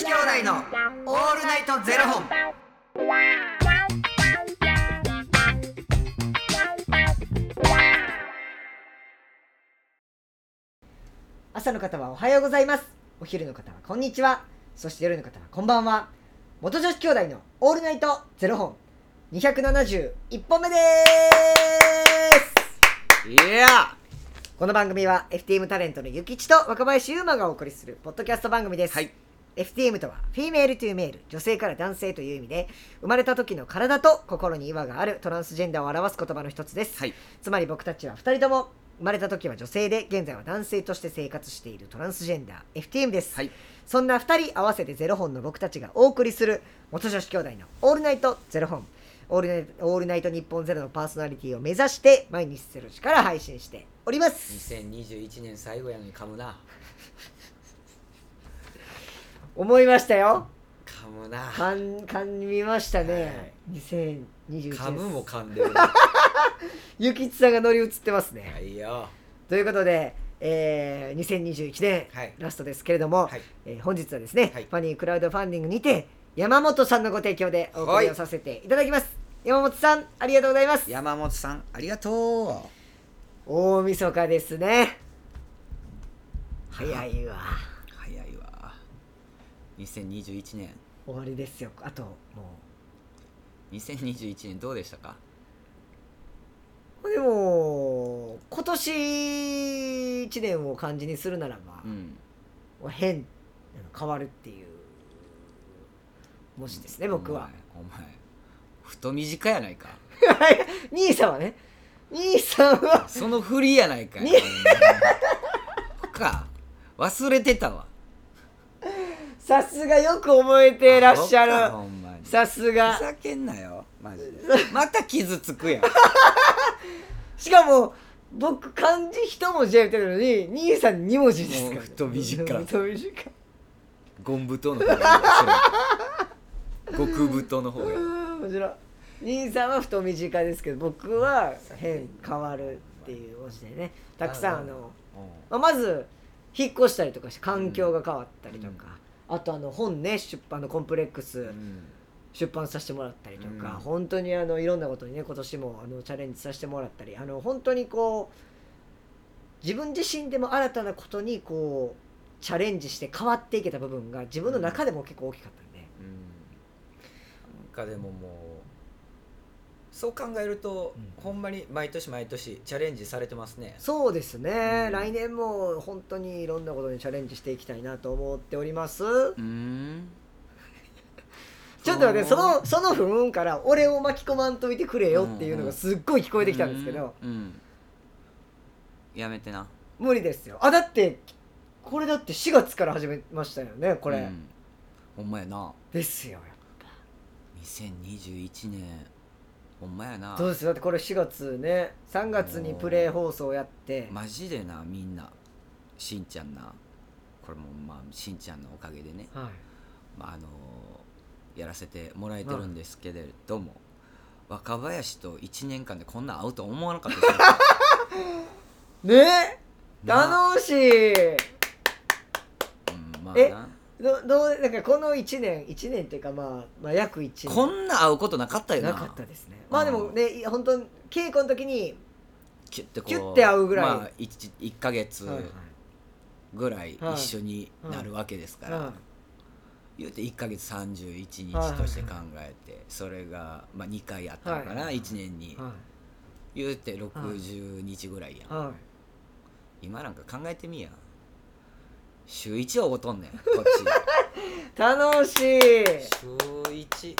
子兄弟のオールナイトゼロ本。朝の方はおはようございます。お昼の方はこんにちは。そして夜の方はこんばんは。元女子兄弟のオールナイトゼロ本。271本目です。いや。この番組は FTM タレントのゆきちと若林優馬がお送りするポッドキャスト番組です、はい FTM とは Female to Male 女性から男性という意味で生まれた時の体と心に違和があるトランスジェンダーを表す言葉の一つです、はい。つまり僕たちは2人とも生まれた時は女性で現在は男性として生活しているトランスジェンダー FTM です、はい。そんな2人合わせてゼロ本の僕たちがお送りする元女子兄弟のオールナイトゼロ本オールナイトオールナイトニッポンゼロのパーソナリティを目指して毎日ゼロ時から配信しております2021年最後やのに噛むな。思いましたよ。噛むな。かん噛みましたね、2021年。噛むも噛んでるな。ゆきつさんが乗り移ってますね、はいよ。ということで、えー、2021年はい。ラストですけれども、はい。えー本日はですね、はい。ファニークラウドファンディングにて山本さんのご提供でお送りをさせていただきます、山本さんありがとうございます。山本さん、ありがと大晦日ですね。早いわ。2021年。終わりですよあとも2021年どうでしたか？うでも今年1年を漢字にするならばう、ん。変変わるっていう文字ですね僕はお前。太短やないか。兄さんはね兄さんはその振りやないかい。ねか。忘れてたわ。さすがよく覚えてらっしゃる。さすが。ふざけんなよ。マジで。また傷つくやん。しかも僕漢字一文字やってるのに兄さん二文字ですか太短太短ゴン太の方やそれ極太の方やもちろん兄さんは太短ですけど僕は変変わるっていう文字でねたくさんあの、まあ、まず引っ越したりとかして環境が変わったりとか、あとあの本ね出版のコンプレックス、うん。出版させてもらったりとか、うん。本当にあのいろんなことにね今年もあのチャレンジさせてもらったりあの本当にこう自分自身でも新たなことにこうチャレンジして変わっていけた部分が自分の中でも結構大きかったんで、うん。なんかでももうそう考えると、うん。ほんまに毎年毎年チャレンジされてますね。そうですね、うん。来年も本当にいろんなことにチャレンジしていきたいなと思っております、うん。ちょっと待ってそのその不運から俺を巻き込まんといてくれよっていうのがすっごい聞こえてきたんですけど、うん。うん。やめてな。無理ですよ。あだってこれだって4月から始めましたよねこれ、うん。ほんまやな。ですよ2021年ほんまやな。そうです。だってこれ4月ね3月にプレイ放送やって。マジでなみんな。しんちゃんな。これもまあしんちゃんのおかげでね、はい。まあ、あのやらせてもらえてるんですけれども、若林と1年間でこんなん会うと思わなかったですよ。ねな楽しい。うん、まあえ？などどうなんかこの1年1年っていうかまあ、まあ、約1年。こんな会うことなかったよな。なかったですね。まあでもね本当稽古の時に、キュッてこうキュッて会うぐらい。まあ、1, 1ヶ月ぐらいはい。一緒になるわけですから、はい。言うて1ヶ月31日として考えて、それが、まあ、2回あったのかな、はい。1年に、は言うて60日ぐらいやん、今なんか考えてみや週1おごとんねん。こっ楽しい。ち週1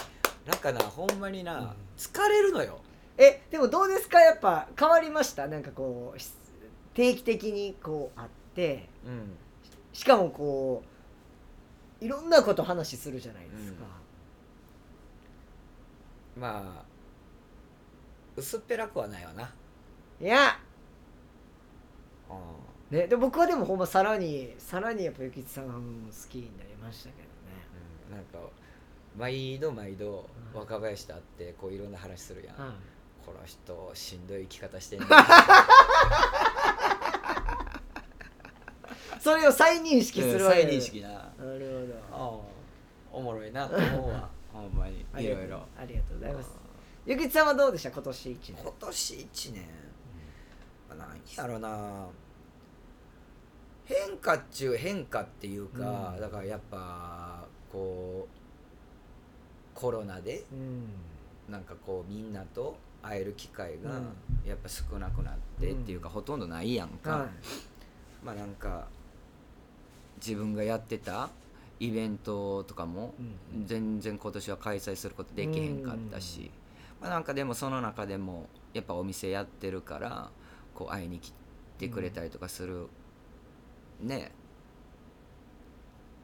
なんかなほんまにな、うん。疲れるのよ。えでもどうですか？やっぱ変わりました？なんかこうし定期的にこう会って。うん。しかもこういろんなこと話するじゃないですか、まあ薄っぺらくはないわな。いや。うんねで僕はでもほんまさらにさらにやっぱゆきつさん好きになりましたけどね。うんなんか毎度毎度うん。若林と会ってこういろんな話するやん、はいこの人しんどい生き方してんね それを再認識するわけ再認識な。なるほど。おもろいなと思うわ。ほんまにいろいろ。ありがとうございます。ゆきつさんはどうでした？今年一年。今年1年、まあ、何やろな変化っちゅう変化っていうか、うん。だからやっぱこうコロナでうん。なんかこうみんなと会える機会がうん。やっぱ少なくなってっていうか、ほとんどないやんか、はまあなんか自分がやってたイベントとかもうん。全然今年は開催することできへんかったし、まあ、なんかでもその中でもやっぱお店やってるからこう会いに来てくれたりとかする、ね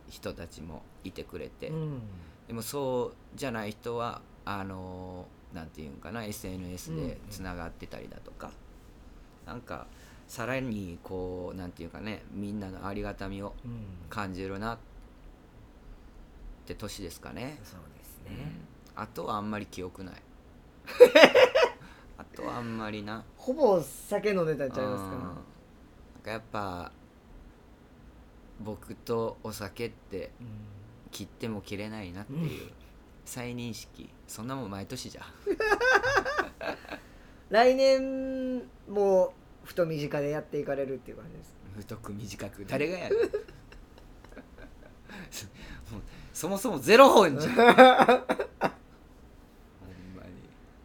人たちもいてくれて、いうん。でもそうじゃない人はあのなんていうんかな SNS でつながってたりだとか、なんかさらにこうなんていうかねみんなのありがたみをうん。感じるなって年ですかね、そうですうん。ねあとはあんまり記憶ない。あとはあんまりな。ほぼ酒飲んでたんちゃいますうん。かなんかやっぱ僕とお酒ってうん。切っても切れないなっていう再認識。そんなもん毎年じゃ 来年も太短でやっていかれるっていう感じです太く短く誰がやる？そもそもゼロ本じゃん。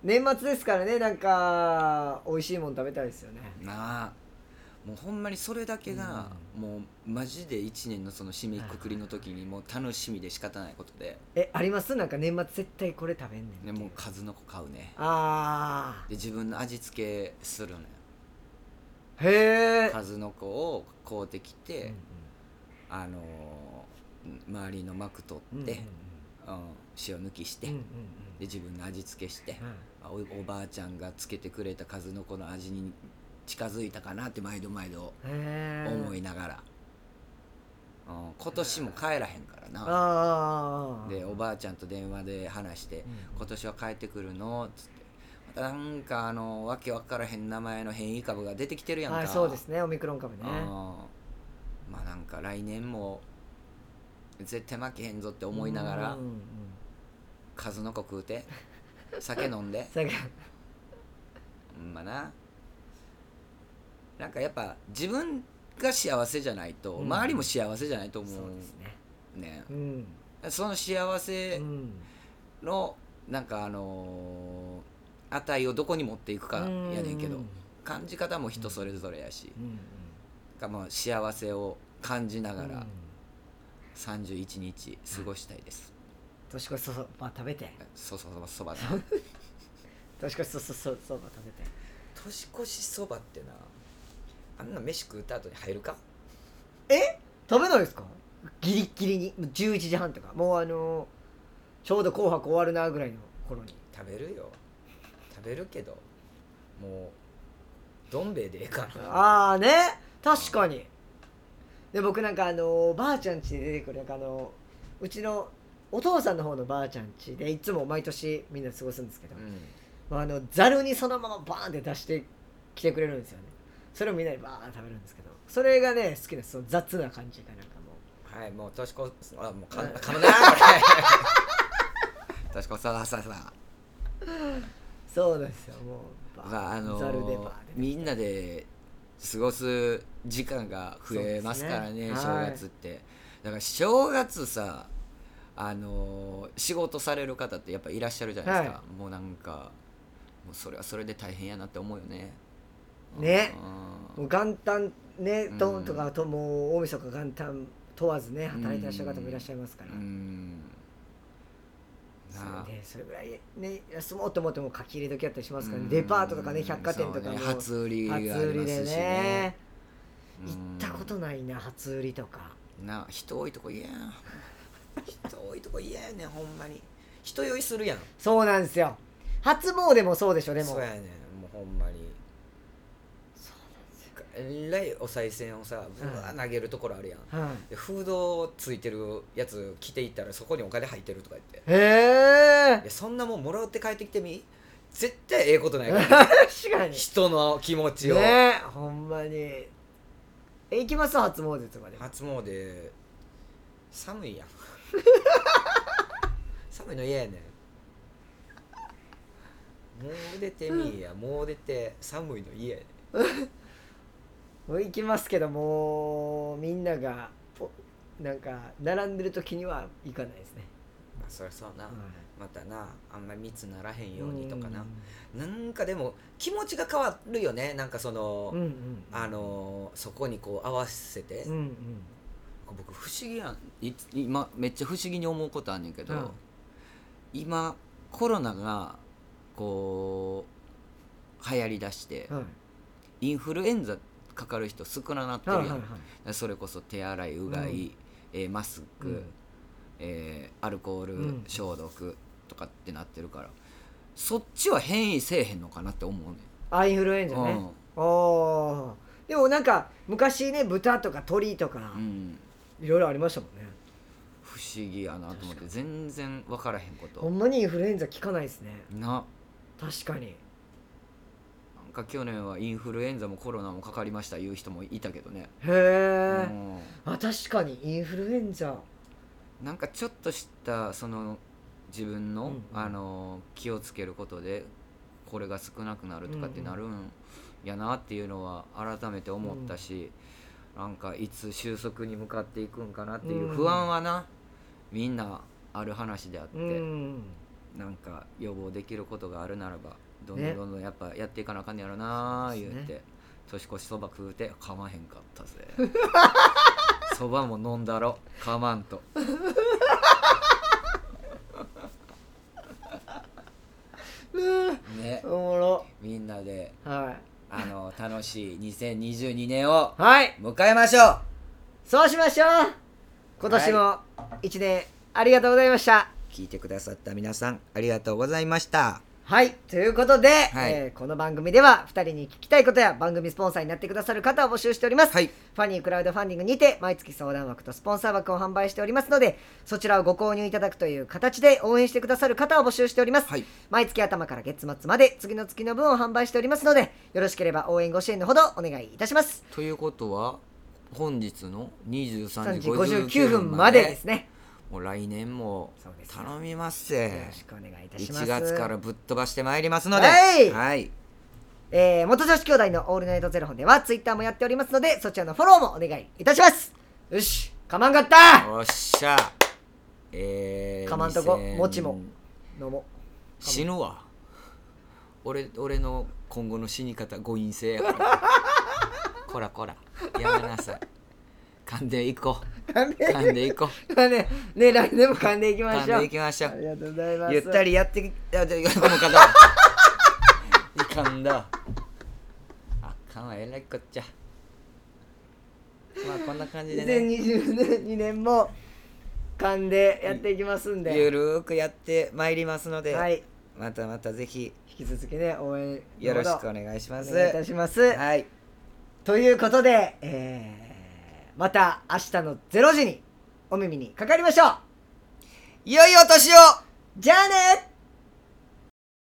年末ですからねなんか美味しいもん食べたいですよね。になあもうほんまにそれだけが、もうマジで1年のその締めくくりの時にもう楽しみで仕方ないことで、えあります？なんか年末絶対これ食べんねんもう数の子買うね。あで自分の味付けするのよ。あへえ数の子を買うてきて、あのー周りの膜取って、うん塩抜きして、で自分の味付けして、うんあおおばあちゃんがつけてくれた数の子の味に近づいたかなって毎度毎度思いながら、うん今年も帰らへんからな。でおばあちゃんと電話で話してうん「今年は帰ってくるの?」っつって。またなんかあのわけわからへん名前の変異株が出てきてるやんか、はいそうですね。オミクロン株ね。うん。まあなんか来年も絶対負けへんぞって思いながらうんうんうん。数の子食うて酒飲んで。酒。うんまあななんかやっぱ自分が幸せじゃないと、うん。周りも幸せじゃないと思そうですね。うねうん。その幸せうんのなんかあのー値をどこに持っていくかやねんけど、うん。感じ方も人それぞれやし、うん。がまあ幸せを感じなうん。がら31日過ごしたいです、年越しそば食べて。そそそそば 年越しそそそそば食べて。年越しそばってなあんな飯食った後に入るか？え？食べないですか？ギリッギリに。もう11時半とか。もうあのちょうど「紅白」終わるなぐらいの頃に。食べるよ。食べるけど。もうどん兵衛でええかなああね。確かに。で僕なんかあのばあちゃん家で出てくるなんかあのうちのお父さんの方のばあちゃん家でいつも毎年みんな過ごすんですけど、うん。まあ、あのざるにそのままバーンって出してきてくれるんですよねそれをみんなでバーン食べるんですけどそれがね好きですその雑な感じがなんかもう。はいもう年越すあもうかはい。噛むなこれ。年越ささささ。そうですよもうバーン。まああのーみんなで過ごす時間が増えますからねね。正月って、だから正月さあの仕事される方ってやっぱいらっしゃるじゃないですか、はもうなんかもうそれはそれで大変やなって思うよねね。うん。もう元旦ねと,、うん。とかともう大晦日元旦問わずね働いてらっしゃる方もいらっしゃいますから、それでそれぐらいね休もうと思っても書き入れ時やったりしますからね、うん。デパートとかね百貨店とかね。初売りがありますし初売りでね。ね行ったことないな初売りとか。うんなあ人多いとこ嫌やな。人多いとこ嫌やねんほんまに。人酔いするやん。そうなんですよ。初詣もそうでしょでも。そうやねんもうほんまにえらいお賽銭をさぶわー投げるところあるやん、はい。でフードついてるやつ着ていったらそこにお金入ってるとか言って。へえ。そんなもんもらって帰ってきてみ？絶対ええことないから。確かに。人の気持ちを、ねほんまに。え行きます？初詣とかで。初詣。寒いやん。寒いの嫌やねん。もう出てみいや。もう出て寒いの嫌やねもう 行きますけどもうみんながおなんか並んでる時には行かないですね、まあそりゃそうな、はい。またなあんまり密ならへんようにとかな。うなんかでも気持ちが変わるよね。なんかその、んうんうんあのそこにこう合わせて、うんうん。僕不思議やん。い今めっちゃ不思議に思うことあんねんけど、うん今コロナがこう流行りだして、はい。インフルエンザかかる人少ななってるやん、はいはいはい。それこそ手洗いうがい、うん。えーマスク、うん。えーアルコールうん。消毒とかってなってるから。そっちは変異せえへんのかなって思うねあインフルエンザね、おー。でもなんか昔ね豚とか鶏とかん、うん、いろいろありましたもんね。不思議やなと思って全然分からへんこと。ほんまにインフルエンザ効かないですね。な。確かにか去年はインフルエンザもコロナもかかりましたいう人もいたけどね、へえ、確かにインフルエンザ。なんかちょっとしたその自分の、うんうん。あの気をつけることでこれが少なくなるとかってなるんやなっていうのは改めて思ったし、なんかいつ収束に向かっていくんかなっていううん。不安はな、みんなある話であって、うん。なんか予防できることがあるならばどんどねんどんどんやっぱやっていかなあかんねやろなそうですね。言って、年越しそば食うてかまへんかったぜ。そばも飲んだろかまんと。ね。おもろ。みんなではあの楽しい2022年をいはい。迎えましょう。そうしましょう。今年も一年ありがとうございました。聞いてくださった皆さんありがとうございましたはいということで、はい。えーこの番組では2人に聞きたいことや番組スポンサーになってくださる方を募集しております、はい。ファニークラウドファンディングにて毎月相談枠とスポンサー枠を販売しておりますのでそちらをご購入いただくという形で応援してくださる方を募集しております、はい。毎月頭から月末まで次の月の分を販売しておりますのでよろしければ応援ご支援のほどお願いいたします。ということは本日の23 3時時59 59分ま分まででですねもう来年も頼みますよぜろしくお願いいたします。1月からぶっ飛ばしてまいりますので。はい。はい。えー元女子兄弟のオールナイトゼロ本ではツイッターもやっておりますのでそちらのフォローもお願いいたします。よしかまんかった。よっしゃ。えー、かまんとこ2000もちも。飲も。死ぬわ。俺俺の今後の死に方誤飲性やから。こらこら。やめなさい噛んでいこう。噛んで。噛んでいこう。まあねね来年も噛んでいきま噛んしょう。でいきましょう。ありがとうございます。ゆったりやってきやってこの方いかんだ あかんわえらいこっちゃ。まあこんな感じでね。2022年も噛んでやっていきますんで。ゆるーくやってまいりますので、はい。またまたぜひ引き続きね応援よろしくおい願いします。お願いいたします、はい。ということで、えーまた明日の0時にお耳にかかりましょう。良いお年を。じゃあね